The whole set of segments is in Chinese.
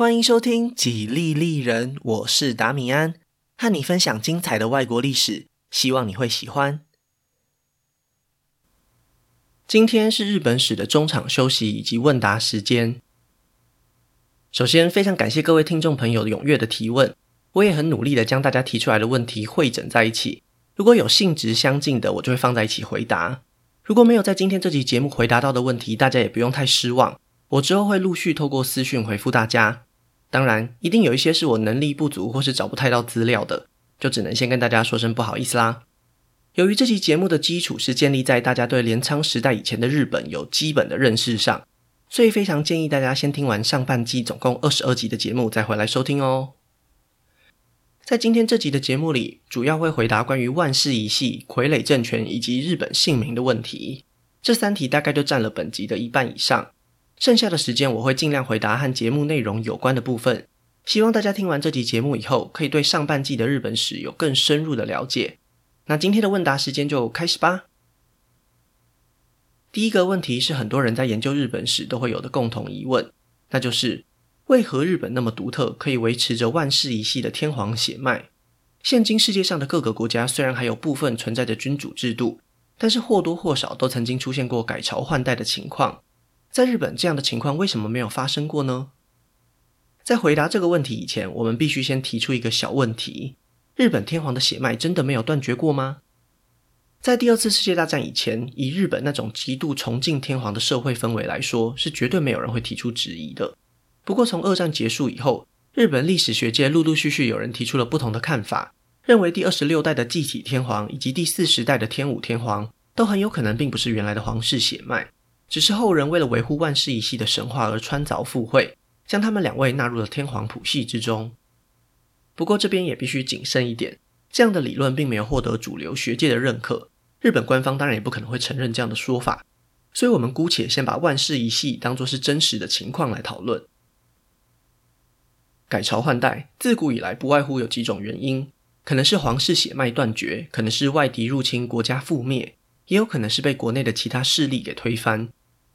欢迎收听《几利利人》，我是达米安，和你分享精彩的外国历史，希望你会喜欢。今天是日本史的中场休息以及问答时间。首先，非常感谢各位听众朋友踊跃的提问，我也很努力的将大家提出来的问题汇整在一起。如果有性质相近的，我就会放在一起回答。如果没有在今天这集节目回答到的问题，大家也不用太失望，我之后会陆续透过私讯回复大家。当然，一定有一些是我能力不足或是找不太到资料的，就只能先跟大家说声不好意思啦。由于这期节目的基础是建立在大家对镰仓时代以前的日本有基本的认识上，所以非常建议大家先听完上半季总共二十二集的节目再回来收听哦。在今天这集的节目里，主要会回答关于万世一系、傀儡政权以及日本姓名的问题，这三题大概就占了本集的一半以上。剩下的时间我会尽量回答和节目内容有关的部分，希望大家听完这集节目以后，可以对上半季的日本史有更深入的了解。那今天的问答时间就开始吧。第一个问题是很多人在研究日本史都会有的共同疑问，那就是为何日本那么独特，可以维持着万世一系的天皇血脉？现今世界上的各个国家虽然还有部分存在着君主制度，但是或多或少都曾经出现过改朝换代的情况。在日本，这样的情况为什么没有发生过呢？在回答这个问题以前，我们必须先提出一个小问题：日本天皇的血脉真的没有断绝过吗？在第二次世界大战以前，以日本那种极度崇敬天皇的社会氛围来说，是绝对没有人会提出质疑的。不过，从二战结束以后，日本历史学界陆陆续续有人提出了不同的看法，认为第二十六代的继体天皇以及第四十代的天武天皇都很有可能并不是原来的皇室血脉。只是后人为了维护万世一系的神话而穿凿附会，将他们两位纳入了天皇谱系之中。不过这边也必须谨慎一点，这样的理论并没有获得主流学界的认可，日本官方当然也不可能会承认这样的说法。所以，我们姑且先把万世一系当作是真实的情况来讨论。改朝换代自古以来不外乎有几种原因，可能是皇室血脉断绝，可能是外敌入侵，国家覆灭，也有可能是被国内的其他势力给推翻。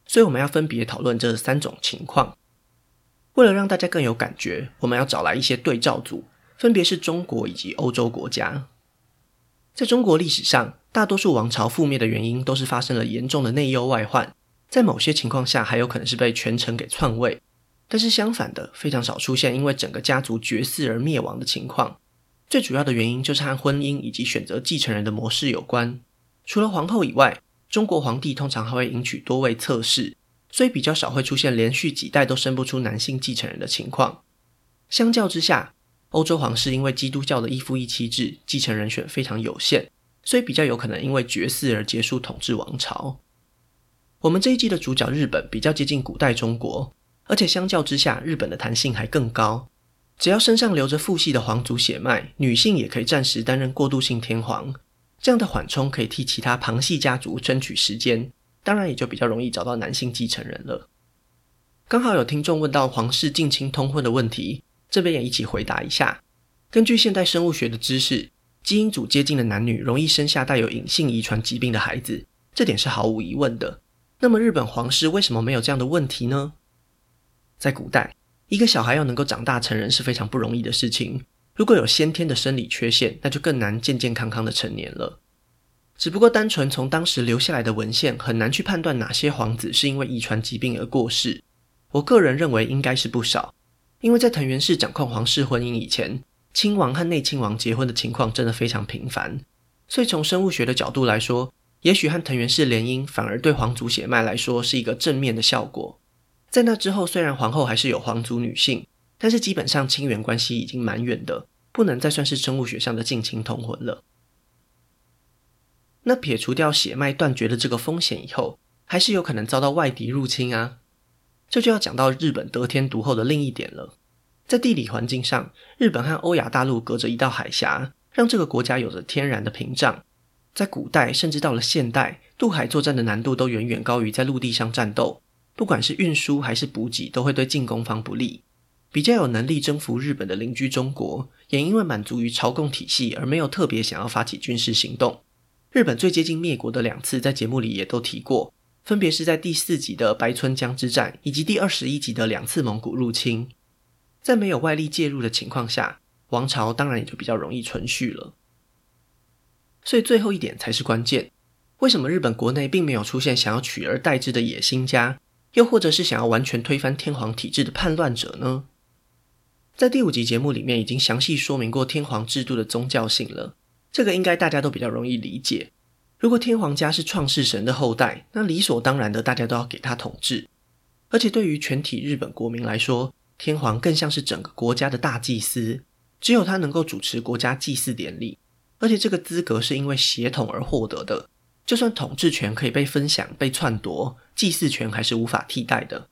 所以我们要分别讨论这三种情况。为了让大家更有感觉，我们要找来一些对照组，分别是中国以及欧洲国家。在中国历史上，大多数王朝覆灭的原因都是发生了严重的内忧外患，在某些情况下还有可能是被权臣给篡位。但是相反的，非常少出现因为整个家族绝嗣而灭亡的情况。最主要的原因就是和婚姻以及选择继承人的模式有关。除了皇后以外，中国皇帝通常还会迎娶多位侧室，所以比较少会出现连续几代都生不出男性继承人的情况。相较之下，欧洲皇室因为基督教的一夫一妻制，继承人选非常有限，所以比较有可能因为绝嗣而结束统治王朝。我们这一季的主角日本比较接近古代中国，而且相较之下，日本的弹性还更高。只要身上流着父系的皇族血脉，女性也可以暂时担任过渡性天皇。这样的缓冲可以替其他旁系家族争取时间，当然也就比较容易找到男性继承人了。刚好有听众问到皇室近亲通婚的问题，这边也一起回答一下。根据现代生物学的知识，基因组接近的男女容易生下带有隐性遗传疾病的孩子，这点是毫无疑问的。那么日本皇室为什么没有这样的问题呢？在古代，一个小孩要能够长大成人是非常不容易的事情。如果有先天的生理缺陷，那就更难健健康康的成年了。只不过单纯从当时留下来的文献，很难去判断哪些皇子是因为遗传疾病而过世。我个人认为应该是不少，因为在藤原氏掌控皇室婚姻以前，亲王和内亲王结婚的情况真的非常频繁。所以从生物学的角度来说，也许和藤原氏联姻反而对皇族血脉来说是一个正面的效果。在那之后，虽然皇后还是有皇族女性。但是基本上亲缘关系已经蛮远的，不能再算是生物学上的近亲同婚了。那撇除掉血脉断绝的这个风险以后，还是有可能遭到外敌入侵啊。这就要讲到日本得天独厚的另一点了。在地理环境上，日本和欧亚大陆隔着一道海峡，让这个国家有着天然的屏障。在古代，甚至到了现代，渡海作战的难度都远远高于在陆地上战斗。不管是运输还是补给，都会对进攻方不利。比较有能力征服日本的邻居中国，也因为满足于朝贡体系而没有特别想要发起军事行动。日本最接近灭国的两次，在节目里也都提过，分别是在第四集的白村江之战，以及第二十一集的两次蒙古入侵。在没有外力介入的情况下，王朝当然也就比较容易存续了。所以最后一点才是关键：为什么日本国内并没有出现想要取而代之的野心家，又或者是想要完全推翻天皇体制的叛乱者呢？在第五集节目里面已经详细说明过天皇制度的宗教性了，这个应该大家都比较容易理解。如果天皇家是创世神的后代，那理所当然的大家都要给他统治。而且对于全体日本国民来说，天皇更像是整个国家的大祭司，只有他能够主持国家祭祀典礼，而且这个资格是因为血统而获得的。就算统治权可以被分享、被篡夺，祭祀权还是无法替代的。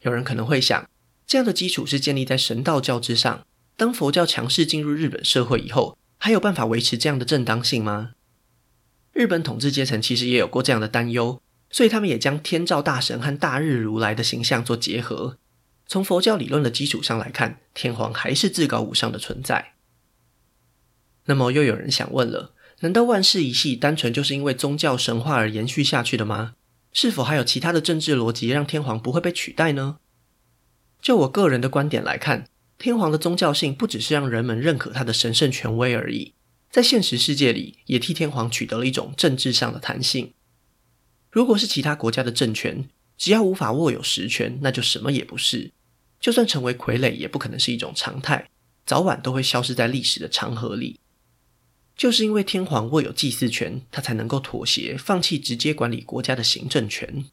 有人可能会想，这样的基础是建立在神道教之上，当佛教强势进入日本社会以后，还有办法维持这样的正当性吗？日本统治阶层其实也有过这样的担忧，所以他们也将天照大神和大日如来的形象做结合。从佛教理论的基础上来看，天皇还是至高无上的存在。那么又有人想问了，难道万世一系单纯就是因为宗教神话而延续下去的吗？是否还有其他的政治逻辑让天皇不会被取代呢？就我个人的观点来看，天皇的宗教性不只是让人们认可他的神圣权威而已。在现实世界里，也替天皇取得了一种政治上的弹性。如果是其他国家的政权，只要无法握有实权，那就什么也不是。就算成为傀儡，也不可能是一种常态，早晚都会消失在历史的长河里。就是因为天皇握有祭祀权，他才能够妥协，放弃直接管理国家的行政权。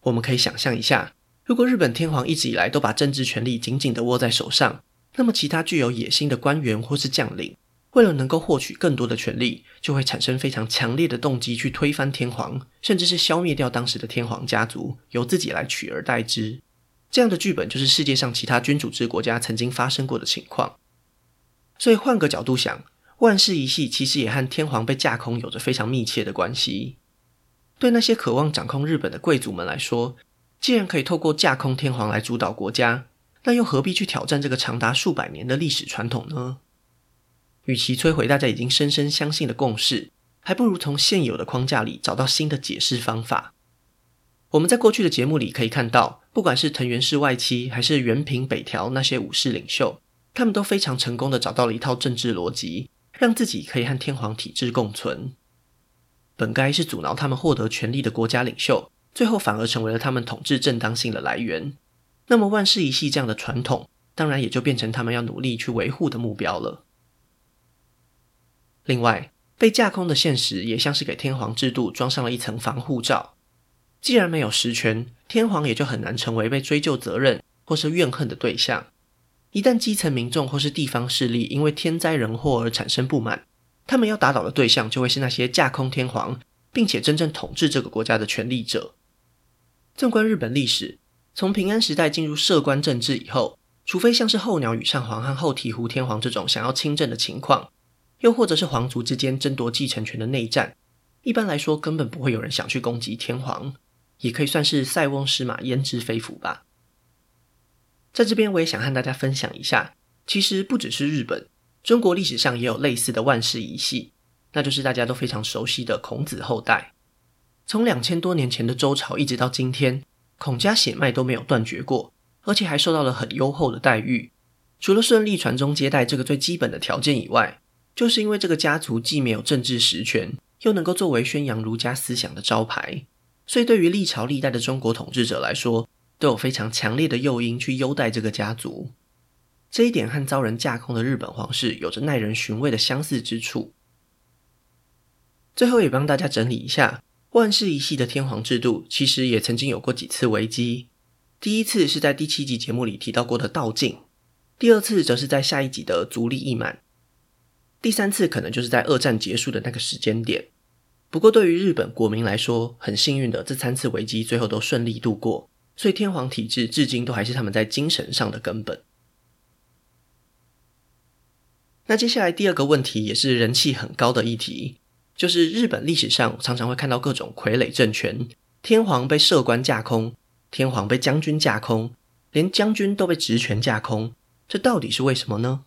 我们可以想象一下，如果日本天皇一直以来都把政治权力紧紧地握在手上，那么其他具有野心的官员或是将领，为了能够获取更多的权力，就会产生非常强烈的动机去推翻天皇，甚至是消灭掉当时的天皇家族，由自己来取而代之。这样的剧本就是世界上其他君主制国家曾经发生过的情况。所以换个角度想，万世一系其实也和天皇被架空有着非常密切的关系。对那些渴望掌控日本的贵族们来说，既然可以透过架空天皇来主导国家，那又何必去挑战这个长达数百年的历史传统呢？与其摧毁大家已经深深相信的共识，还不如从现有的框架里找到新的解释方法。我们在过去的节目里可以看到，不管是藤原氏外戚，还是源平北条那些武士领袖，他们都非常成功地找到了一套政治逻辑，让自己可以和天皇体制共存。本该是阻挠他们获得权力的国家领袖，最后反而成为了他们统治正当性的来源。那么万世一系这样的传统，当然也就变成他们要努力去维护的目标了。另外，被架空的现实也像是给天皇制度装上了一层防护罩。既然没有实权，天皇也就很难成为被追究责任或是怨恨的对象。一旦基层民众或是地方势力因为天灾人祸而产生不满，他们要打倒的对象就会是那些架空天皇，并且真正统治这个国家的权力者。纵观日本历史，从平安时代进入摄关政治以后，除非像是后鸟羽上皇和后醍醐天皇这种想要亲政的情况。又或者是皇族之间争夺继承权的内战，一般来说根本不会有人想去攻击天皇，也可以算是塞翁失马焉知非福吧。在这边我也想和大家分享一下，其实不只是日本，中国历史上也有类似的万世一系，那就是大家都非常熟悉的孔子后代。从两千多年前的周朝一直到今天，孔家血脉都没有断绝过，而且还受到了很优厚的待遇。除了顺利传宗接代这个最基本的条件以外，就是因为这个家族既没有政治实权，又能够作为宣扬儒家思想的招牌，所以对于历朝历代的中国统治者来说，都有非常强烈的诱因去优待这个家族。这一点和遭人架空的日本皇室有着耐人寻味的相似之处。最后也帮大家整理一下，万世一系的天皇制度其实也曾经有过几次危机。第一次是在第七集节目里提到过的道静，第二次则是在下一集的足利义满。第三次可能就是在二战结束的那个时间点。不过，对于日本国民来说，很幸运的，这三次危机最后都顺利度过，所以天皇体制至今都还是他们在精神上的根本。那接下来第二个问题也是人气很高的议题，就是日本历史上常常会看到各种傀儡政权，天皇被摄关架空，天皇被将军架空，连将军都被职权架空，这到底是为什么呢？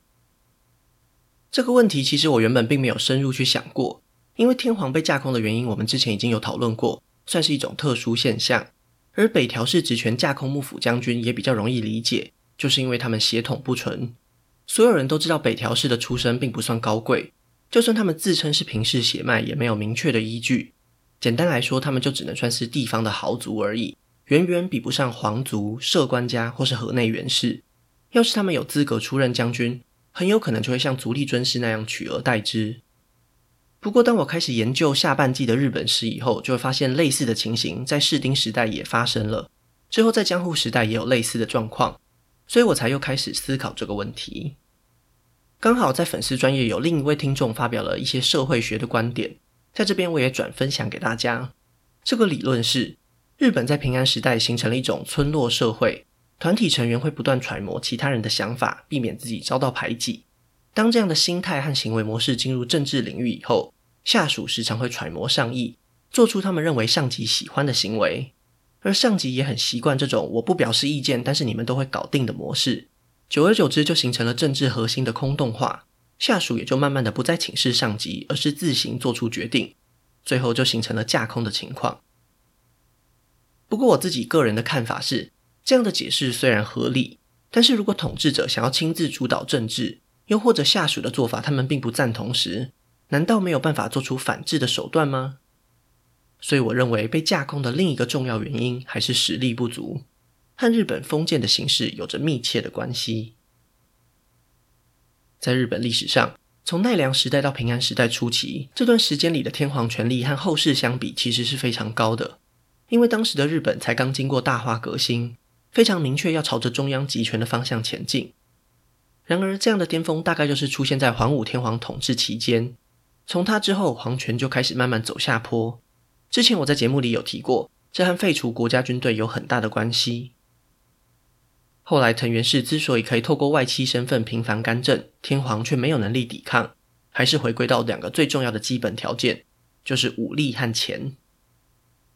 这个问题其实我原本并没有深入去想过，因为天皇被架空的原因，我们之前已经有讨论过，算是一种特殊现象。而北条氏职权架空幕府将军也比较容易理解，就是因为他们血统不纯。所有人都知道北条氏的出身并不算高贵，就算他们自称是平氏血脉，也没有明确的依据。简单来说，他们就只能算是地方的豪族而已，远远比不上皇族、摄官家或是河内源氏。要是他们有资格出任将军，很有可能就会像足利尊氏那样取而代之。不过，当我开始研究下半季的日本史以后，就会发现类似的情形在室町时代也发生了，之后在江户时代也有类似的状况，所以我才又开始思考这个问题。刚好在粉丝专业有另一位听众发表了一些社会学的观点，在这边我也转分享给大家。这个理论是，日本在平安时代形成了一种村落社会，团体成员会不断揣摩其他人的想法，避免自己遭到排挤。当这样的心态和行为模式进入政治领域以后，下属时常会揣摩上意，做出他们认为上级喜欢的行为，而上级也很习惯这种我不表示意见，但是你们都会搞定的模式。久而久之，就形成了政治核心的空洞化，下属也就慢慢的不再请示上级，而是自行做出决定，最后就形成了架空的情况。不过我自己个人的看法是，这样的解释虽然合理，但是如果统治者想要亲自主导政治，又或者下属的做法，他们并不赞同时，难道没有办法做出反制的手段吗？所以我认为被架空的另一个重要原因还是实力不足，和日本封建的形式有着密切的关系。在日本历史上，从奈良时代到平安时代初期，这段时间里的天皇权力和后世相比，其实是非常高的，因为当时的日本才刚经过大化革新，非常明确要朝着中央集权的方向前进。然而，这样的巅峰大概就是出现在桓武天皇统治期间。从他之后，皇权就开始慢慢走下坡。之前我在节目里有提过，这和废除国家军队有很大的关系。后来，藤原氏之所以可以透过外戚身份频繁干政，天皇却没有能力抵抗，还是回归到两个最重要的基本条件，就是武力和钱。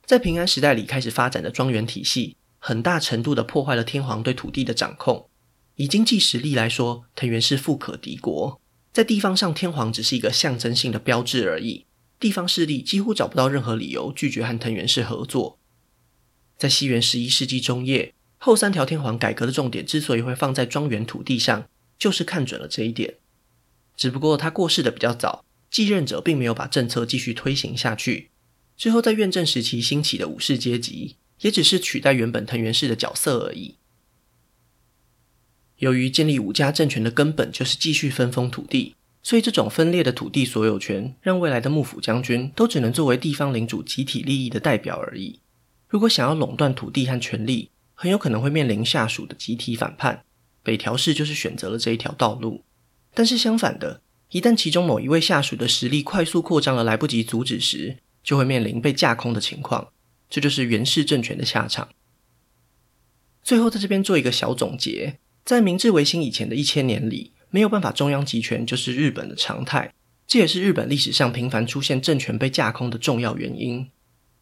在平安时代里开始发展的庄园体系，很大程度的破坏了天皇对土地的掌控。以经济实力来说，藤原氏富可敌国。在地方上，天皇只是一个象征性的标志而已。地方势力几乎找不到任何理由拒绝和藤原氏合作。在西元十一世纪中叶，后三条天皇改革的重点之所以会放在庄园土地上，就是看准了这一点。只不过他过世的比较早，继任者并没有把政策继续推行下去。之后在院政时期兴起的武士阶级，也只是取代原本藤原氏的角色而已。由于建立武家政权的根本就是继续分封土地，所以这种分裂的土地所有权，让未来的幕府将军都只能作为地方领主集体利益的代表而已。如果想要垄断土地和权力，很有可能会面临下属的集体反叛。北条氏就是选择了这一条道路。但是相反的，一旦其中某一位下属的实力快速扩张而来不及阻止时，就会面临被架空的情况。这就是源氏政权的下场。最后在这边做一个小总结。在明治维新以前的一千年里，没有办法中央集权就是日本的常态，这也是日本历史上频繁出现政权被架空的重要原因。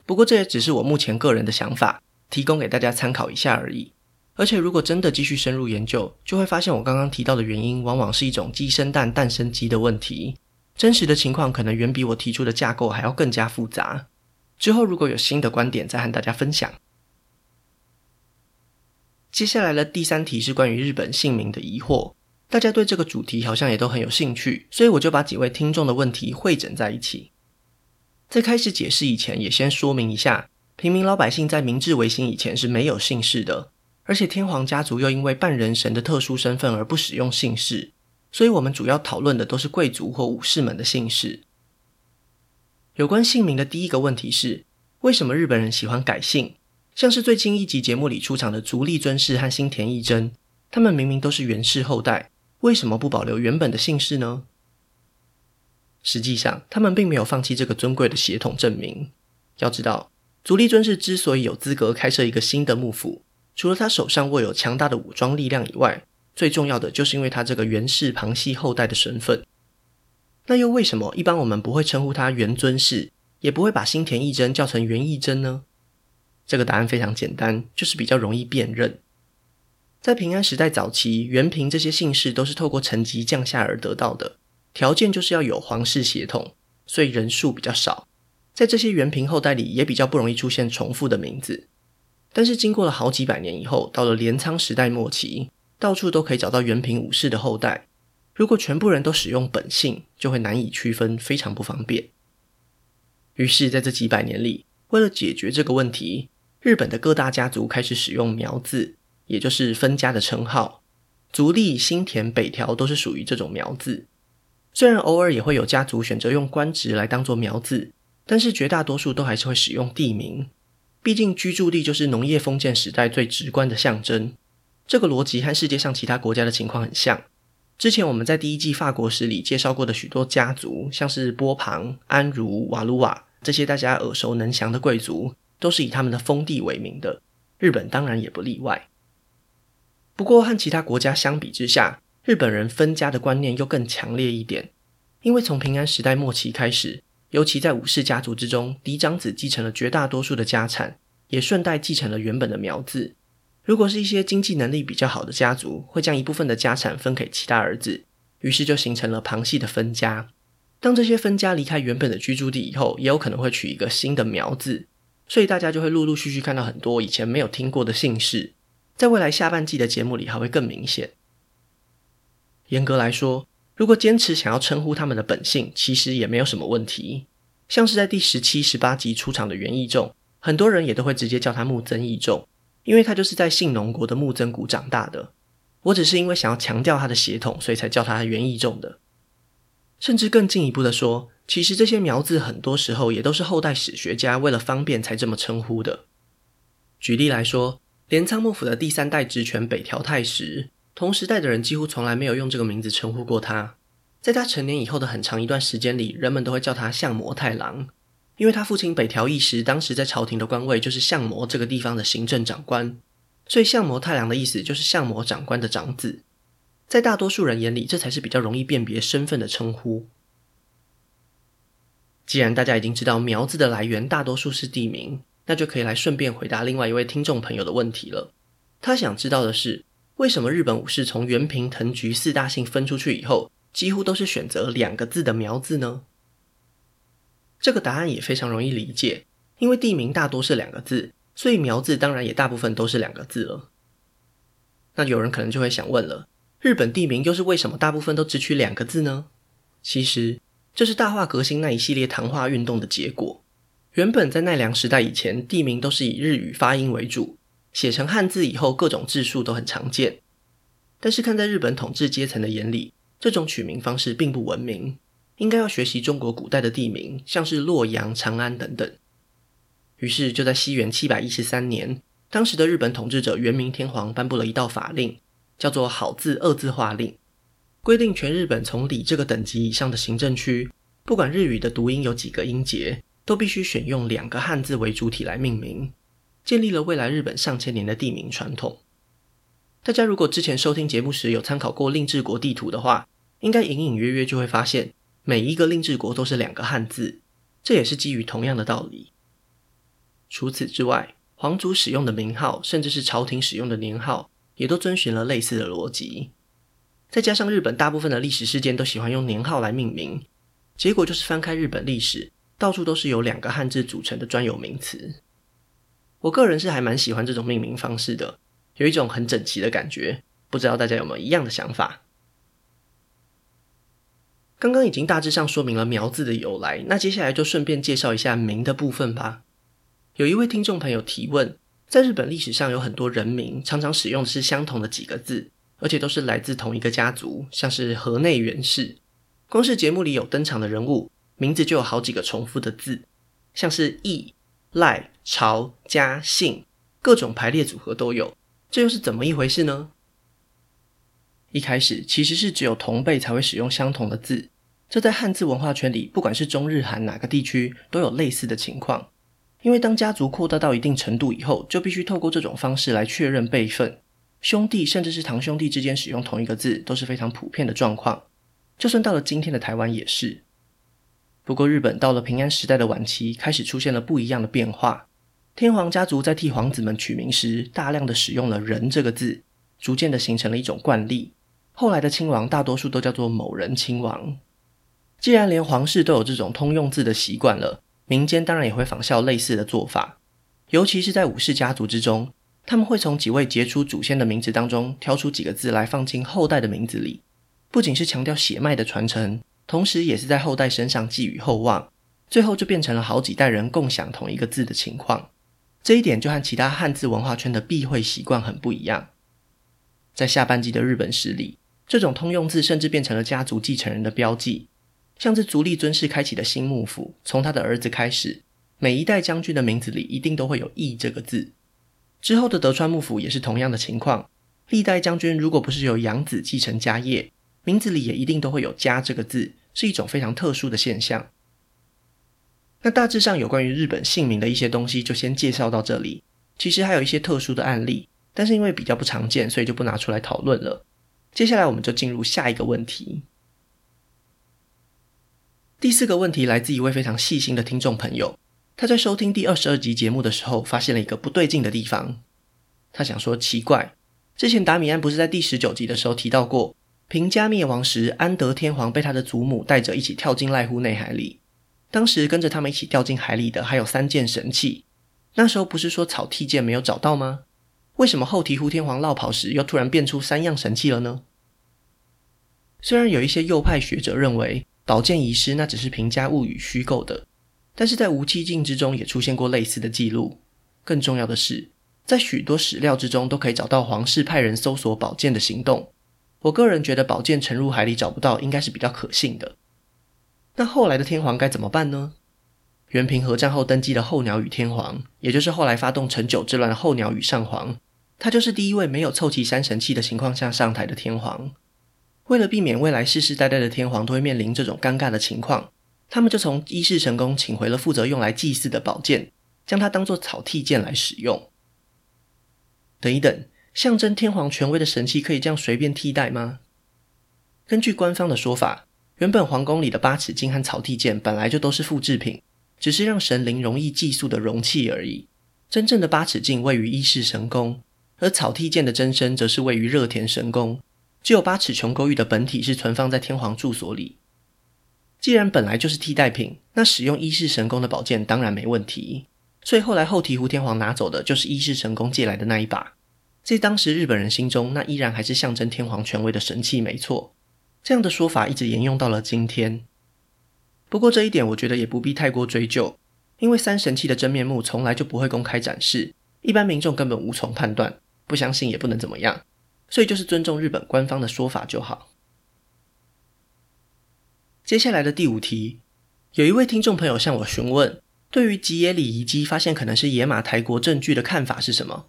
不过这也只是我目前个人的想法，提供给大家参考一下而已。而且如果真的继续深入研究，就会发现我刚刚提到的原因，往往是一种鸡生蛋，蛋生鸡的问题。真实的情况可能远比我提出的架构还要更加复杂。之后如果有新的观点，再和大家分享。接下来的第三题是关于日本姓名的疑惑，大家对这个主题好像也都很有兴趣，所以我就把几位听众的问题汇整在一起。在开始解释以前，也先说明一下，平民老百姓在明治维新以前是没有姓氏的，而且天皇家族又因为半人神的特殊身份而不使用姓氏，所以我们主要讨论的都是贵族或武士们的姓氏。有关姓名的第一个问题是，为什么日本人喜欢改姓？像是最近一集节目里出场的足利尊氏和新田义贞，他们明明都是源氏后代，为什么不保留原本的姓氏呢？实际上，他们并没有放弃这个尊贵的血统证明。要知道，足利尊氏之所以有资格开设一个新的幕府，除了他手上握有强大的武装力量以外，最重要的就是因为他这个源氏旁系后代的身份。那又为什么一般我们不会称呼他源尊氏，也不会把新田义贞叫成源义贞呢？这个答案非常简单，就是比较容易辨认。在平安时代早期，源平这些姓氏都是透过层级降下而得到的，条件就是要有皇室血统，所以人数比较少。在这些源平后代里，也比较不容易出现重复的名字。但是经过了好几百年以后，到了镰仓时代末期，到处都可以找到原平武士的后代。如果全部人都使用本姓，就会难以区分，非常不方便。于是，在这几百年里，为了解决这个问题，日本的各大家族开始使用苗字，也就是分家的称号。足利、新田、北条都是属于这种苗字。虽然偶尔也会有家族选择用官职来当做苗字，但是绝大多数都还是会使用地名。毕竟居住地就是农业封建时代最直观的象征。这个逻辑和世界上其他国家的情况很像。之前我们在第一季法国史里介绍过的许多家族，像是波旁、安茹、瓦鲁瓦这些大家耳熟能详的贵族，都是以他们的封地为名的。日本当然也不例外。不过和其他国家相比之下，日本人分家的观念又更强烈一点。因为从平安时代末期开始，尤其在武士家族之中，嫡长子继承了绝大多数的家产，也顺带继承了原本的苗字。如果是一些经济能力比较好的家族，会将一部分的家产分给其他儿子，于是就形成了旁系的分家。当这些分家离开原本的居住地以后，也有可能会取一个新的苗字，所以大家就会陆陆续续看到很多以前没有听过的姓氏。在未来下半季的节目里还会更明显。严格来说，如果坚持想要称呼他们的本姓，其实也没有什么问题。像是在第十七、十八集出场的源义仲，很多人也都会直接叫他木曾义仲，因为他就是在信浓国的木曾谷长大的。我只是因为想要强调他的血统，所以才叫他源义仲的。甚至更进一步的说，其实这些苗字很多时候也都是后代史学家为了方便才这么称呼的。举例来说。镰仓幕府的第三代职权北条泰时，同时代的人几乎从来没有用这个名字称呼过他。在他成年以后的很长一段时间里，人们都会叫他相模太郎，因为他父亲北条义时当时在朝廷的官位就是相模这个地方的行政长官，所以相模太郎的意思就是相模长官的长子。在大多数人眼里，这才是比较容易辨别身份的称呼。既然大家已经知道苗字的来源大多数是地名。那就可以来顺便回答另外一位听众朋友的问题了。他想知道的是，为什么日本武士从原平藤菊四大姓分出去以后，几乎都是选择两个字的苗字呢？这个答案也非常容易理解，因为地名大多是两个字，所以苗字当然也大部分都是两个字了。那有人可能就会想问了，日本地名又是为什么大部分都只取两个字呢？其实，这是大化革新那一系列唐化运动的结果。原本在奈良时代以前，地名都是以日语发音为主，写成汉字以后，各种字数都很常见。但是看在日本统治阶层的眼里，这种取名方式并不文明，应该要学习中国古代的地名，像是洛阳、长安等等。于是就在西元七百一十三年，当时的日本统治者元明天皇颁布了一道法令，叫做“好字二字化令”，规定全日本从里这个等级以上的行政区，不管日语的读音有几个音节。都必须选用两个汉字为主体来命名，建立了未来日本上千年的地名传统。大家如果之前收听节目时有参考过令制国地图的话，应该隐隐约约就会发现，每一个令制国都是两个汉字，这也是基于同样的道理。除此之外，皇族使用的名号，甚至是朝廷使用的年号，也都遵循了类似的逻辑。再加上日本大部分的历史事件都喜欢用年号来命名，结果就是翻开日本历史。到处都是由两个汉字组成的专有名词。我个人是还蛮喜欢这种命名方式的，有一种很整齐的感觉。不知道大家有没有一样的想法？刚刚已经大致上说明了苗字的由来，那接下来就顺便介绍一下名的部分吧。有一位听众朋友提问，在日本历史上有很多人名，常常使用的是相同的几个字，而且都是来自同一个家族，像是河内源氏。光是节目里有登场的人物。名字就有好几个重复的字，像是义、赖、朝、家、信，各种排列组合都有，这又是怎么一回事呢？一开始其实是只有同辈才会使用相同的字，这在汉字文化圈里，不管是中日韩哪个地区都有类似的情况。因为当家族扩大到一定程度以后，就必须透过这种方式来确认辈分，兄弟甚至是堂兄弟之间使用同一个字都是非常普遍的状况，就算到了今天的台湾也是。不过，日本到了平安时代的晚期，开始出现了不一样的变化。天皇家族在替皇子们取名时，大量的使用了“人”这个字，逐渐的形成了一种惯例。后来的亲王大多数都叫做某人亲王。既然连皇室都有这种通用字的习惯了，民间当然也会仿效类似的做法。尤其是在武士家族之中，他们会从几位杰出祖先的名字当中挑出几个字来放进后代的名字里，不仅是强调血脉的传承，同时也是在后代身上寄予厚望，最后就变成了好几代人共享同一个字的情况。这一点就和其他汉字文化圈的避讳习惯很不一样。在下半季的日本史里，这种通用字甚至变成了家族继承人的标记。像是足利尊氏开启的新幕府，从他的儿子开始，每一代将军的名字里一定都会有“义”这个字。之后的德川幕府也是同样的情况，历代将军如果不是由养子继承家业，名字里也一定都会有“家”这个字，是一种非常特殊的现象。那大致上有关于日本姓名的一些东西就先介绍到这里。其实还有一些特殊的案例，但是因为比较不常见，所以就不拿出来讨论了。接下来我们就进入下一个问题。第四个问题来自一位非常细心的听众朋友，他在收听第二十二集节目的时候，发现了一个不对劲的地方。他想说，奇怪，之前达米安不是在第十九集的时候提到过，平家灭亡时，安德天皇被他的祖母带着一起跳进濑户内海里。当时跟着他们一起掉进海里的还有三件神器。那时候不是说草薙剑没有找到吗？为什么后醍醐天皇落跑时又突然变出三样神器了呢？虽然有一些右派学者认为宝剑遗失那只是平家物语虚构的，但是在无期镜之中也出现过类似的记录。更重要的是，在许多史料之中都可以找到皇室派人搜索宝剑的行动。我个人觉得宝剑沉入海里找不到应该是比较可信的。那后来的天皇该怎么办呢？源平和战后登基的后鸟羽天皇，也就是后来发动成九之乱的后鸟羽上皇，他就是第一位没有凑齐三神器的情况下上台的天皇。为了避免未来世世代代的天皇都会面临这种尴尬的情况，他们就从伊势神宫请回了负责用来祭祀的宝剑，将它当做草薙剑来使用。等一等，象征天皇权威的神器可以这样随便替代吗？根据官方的说法。原本皇宫里的八尺镜和草薙剑本来就都是复制品，只是让神灵容易祭祀的容器而已。真正的八尺镜位于伊势神宫，而草剃剑的真身则是位于热田神宫。只有八尺琼勾玉的本体是存放在天皇住所里。既然本来就是替代品，那使用伊势神宫的宝剑当然没问题。所以后来后醍醐天皇拿走的就是伊势神宫借来的那一把，在当时日本人心中，那依然还是象征天皇权威的神器，没错。这样的说法一直沿用到了今天。不过这一点我觉得也不必太过追究，因为三神器的真面目从来就不会公开展示，一般民众根本无从判断，不相信也不能怎么样，所以就是尊重日本官方的说法就好。接下来的第五题，有一位听众朋友向我询问，对于吉野里遗迹发现可能是野马台国证据的看法是什么？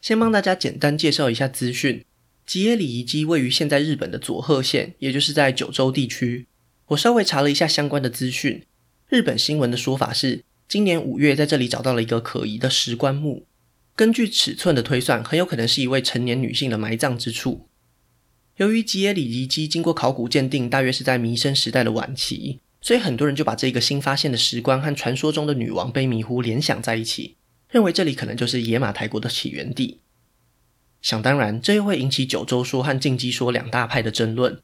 先帮大家简单介绍一下资讯。吉野里遗迹位于现在日本的佐贺县，也就是在九州地区。我稍微查了一下相关的资讯，日本新闻的说法是，今年五月在这里找到了一个可疑的石棺木。根据尺寸的推算，很有可能是一位成年女性的埋葬之处。由于吉野里遗迹经过考古鉴定，大约是在弥生时代的晚期，所以很多人就把这个新发现的石棺和传说中的女王卑弥呼联想在一起，认为这里可能就是野马台国的起源地。想当然，这又会引起九州说和近畿说两大派的争论。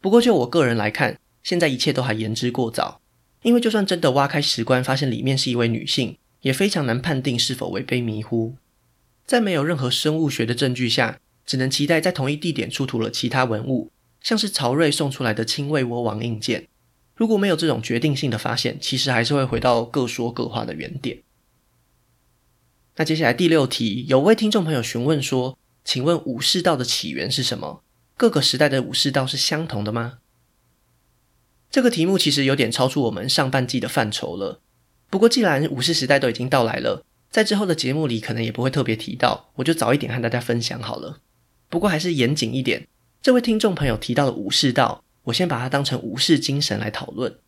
不过就我个人来看，现在一切都还言之过早。因为就算真的挖开石棺，发现里面是一位女性，也非常难判定是否为卑弥呼。在没有任何生物学的证据下，只能期待在同一地点出土了其他文物，像是曹叡送出来的亲卫窝王印鉴。如果没有这种决定性的发现，其实还是会回到各说各话的原点。那接下来第六题，有位听众朋友询问说。请问武士道的起源是什么？各个时代的武士道是相同的吗？这个题目其实有点超出我们上半季的范畴了。不过既然武士时代都已经到来了，在之后的节目里可能也不会特别提到，我就早一点和大家分享好了。不过还是严谨一点，这位听众朋友提到的武士道，我先把它当成武士精神来讨论。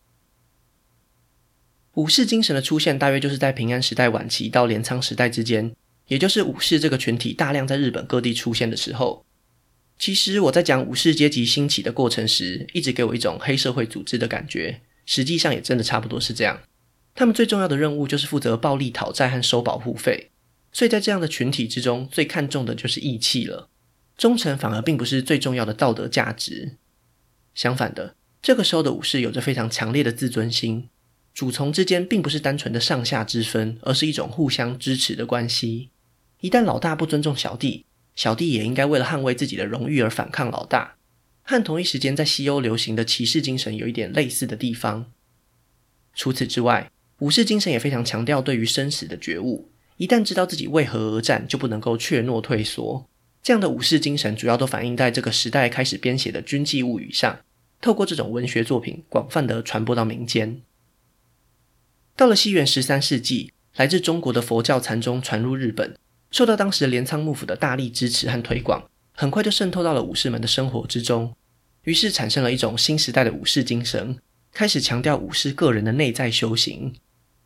武士精神的出现大约就是在平安时代晚期到镰仓时代之间。也就是武士这个群体大量在日本各地出现的时候，其实我在讲武士阶级兴起的过程时，一直给我一种黑社会组织的感觉。实际上也真的差不多是这样。他们最重要的任务就是负责暴力讨债和收保护费，所以在这样的群体之中，最看重的就是义气了。忠诚反而并不是最重要的道德价值。相反的，这个时候的武士有着非常强烈的自尊心，主从之间并不是单纯的上下之分，而是一种互相支持的关系。一旦老大不尊重小弟，小弟也应该为了捍卫自己的荣誉而反抗老大。和同一时间在西欧流行的骑士精神有一点类似的地方。除此之外，武士精神也非常强调对于生死的觉悟。一旦知道自己为何而战，就不能够怯懦退缩。这样的武士精神主要都反映在这个时代开始编写的军记物语上，透过这种文学作品广泛地传播到民间。到了西元十三世纪，来自中国的佛教禅宗传入日本，受到当时镰仓幕府的大力支持和推广，很快就渗透到了武士们的生活之中。于是产生了一种新时代的武士精神，开始强调武士个人的内在修行，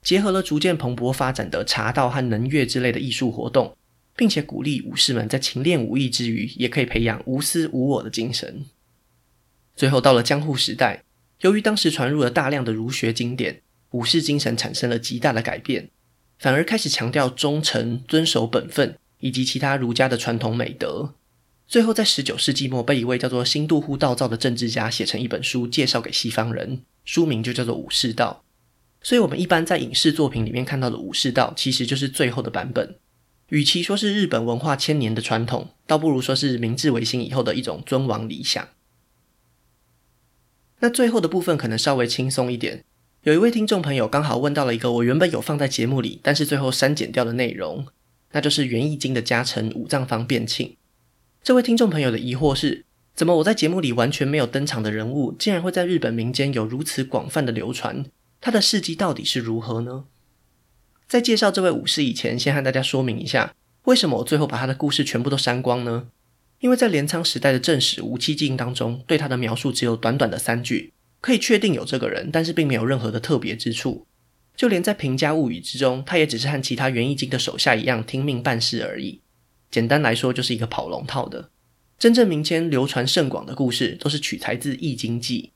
结合了逐渐蓬勃发展的茶道和能乐之类的艺术活动，并且鼓励武士们在勤练武艺之余，也可以培养无私无我的精神。最后到了江户时代，由于当时传入了大量的儒学经典，武士精神产生了极大的改变。反而开始强调忠诚、遵守本分以及其他儒家的传统美德。最后，在十九世纪末，被一位叫做新渡户道造的政治家写成一本书，介绍给西方人，书名就叫做《武士道》。所以，我们一般在影视作品里面看到的武士道，其实就是最后的版本。与其说是日本文化千年的传统，倒不如说是明治维新以后的一种尊王理想。那最后的部分可能稍微轻松一点。有一位听众朋友刚好问到了一个我原本有放在节目里，但是最后删减掉的内容，那就是元义经的家臣五藏坊变庆。这位听众朋友的疑惑是：怎么我在节目里完全没有登场的人物，竟然会在日本民间有如此广泛的流传？他的事迹到底是如何呢？在介绍这位武士以前，先和大家说明一下，为什么我最后把他的故事全部都删光呢？因为在镰仓时代的正史《吴七镜》当中，对他的描述只有短短的三句。可以确定有这个人，但是并没有任何的特别之处。就连在《平家物语》之中，他也只是和其他源义经的手下一样听命办事而已。简单来说，就是一个跑龙套的。真正民间流传甚广的故事，都是取材自《义经记》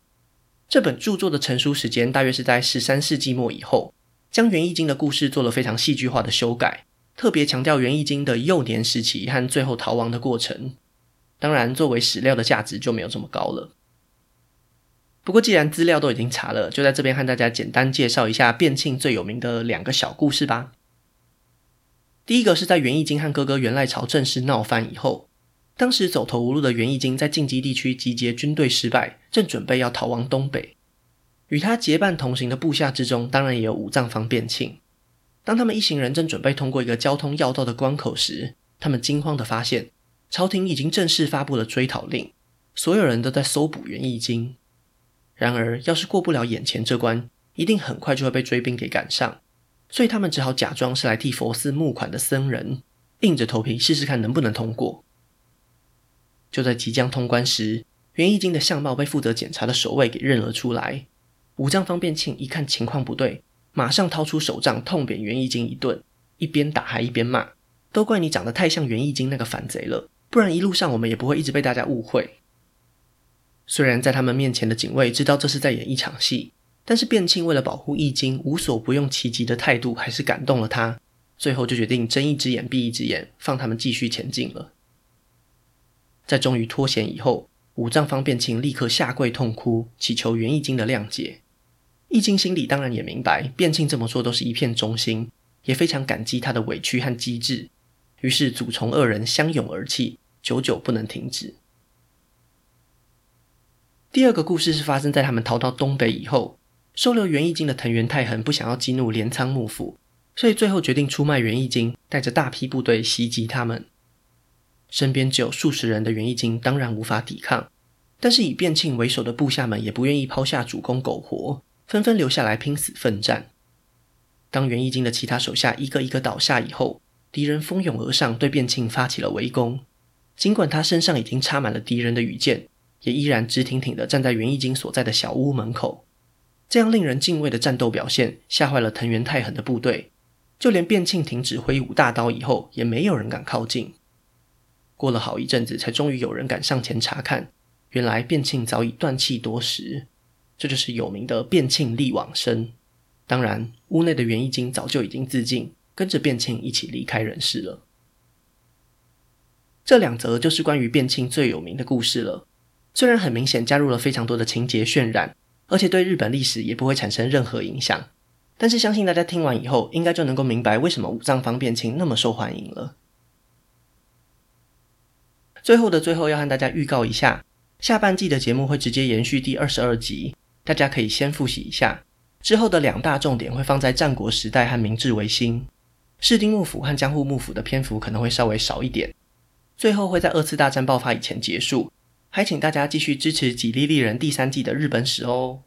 这本著作的成书时间，大约是在十三世纪末以后，将源义经的故事做了非常戏剧化的修改，特别强调源义经的幼年时期和最后逃亡的过程。当然，作为史料的价值就没有这么高了。不过，既然资料都已经查了，就在这边和大家简单介绍一下变庆最有名的两个小故事吧。第一个是在源义经和哥哥源赖朝正式闹翻以后，当时走投无路的源义经在近畿地区集结军队失败，正准备要逃亡东北。与他结伴同行的部下之中，当然也有五藏坊变庆。当他们一行人正准备通过一个交通要道的关口时，他们惊慌地发现，朝廷已经正式发布了追讨令，所有人都在搜捕源义经。然而，要是过不了眼前这关，一定很快就会被追兵给赶上。所以他们只好假装是来替佛寺募款的僧人，硬着头皮试试看能不能通过。就在即将通关时，袁义经的相貌被负责检查的守卫给认了出来。武藏方便庆一看情况不对，马上掏出手杖痛扁袁义经一顿，一边打还一边骂：“都怪你长得太像袁义经那个反贼了，不然一路上我们也不会一直被大家误会。”虽然在他们面前的警卫知道这是在演一场戏，但是变庆为了保护易经，无所不用其极的态度还是感动了他。最后就决定睁一只眼闭一只眼，放他们继续前进了。在终于脱险以后，武藏方变庆立刻下跪痛哭，祈求源义经的谅解。易经心里当然也明白，变庆这么做都是一片忠心，也非常感激他的委屈和机智。于是祖从二人相拥而泣，久久不能停止。第二个故事是发生在他们逃到东北以后，收留源义经的藤原太衡不想要激怒镰仓幕府，所以最后决定出卖源义经，带着大批部队袭击他们。身边只有数十人的源义经当然无法抵抗，但是以变庆为首的部下们也不愿意抛下主公苟活，纷纷留下来拼死奋战。当源义经的其他手下一个一个倒下以后，敌人蜂拥而上，对变庆发起了围攻。尽管他身上已经插满了敌人的羽箭。也依然直挺挺地站在袁义经所在的小屋门口，这样令人敬畏的战斗表现吓坏了藤原太衡的部队，就连卞庆停止挥舞大刀以后，也没有人敢靠近。过了好一阵子，才终于有人敢上前查看，原来卞庆早已断气多时，这就是有名的变庆力往生。当然，屋内的袁义经早就已经自尽，跟着卞庆一起离开人世了。这两则就是关于卞庆最有名的故事了。虽然很明显加入了非常多的情节渲染，而且对日本历史也不会产生任何影响，但是相信大家听完以后，应该就能够明白为什么武藏方便清那么受欢迎了。最后的最后，要和大家预告一下，下半季的节目会直接延续第二十二集，大家可以先复习一下。之后的两大重点会放在战国时代和明治维新，室町幕府和江户幕府的篇幅可能会稍微少一点。最后会在二次大战爆发以前结束，还请大家继续支持《几利利人》第三季的日本史哦。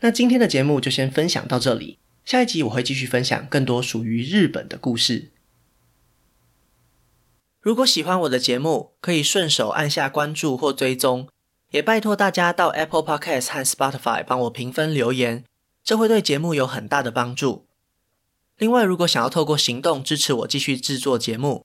那今天的节目就先分享到这里，下一集我会继续分享更多属于日本的故事。如果喜欢我的节目，可以顺手按下关注或追踪，也拜托大家到 Apple Podcast 和 Spotify 帮我评分留言，这会对节目有很大的帮助。另外，如果想要透过行动支持我继续制作节目，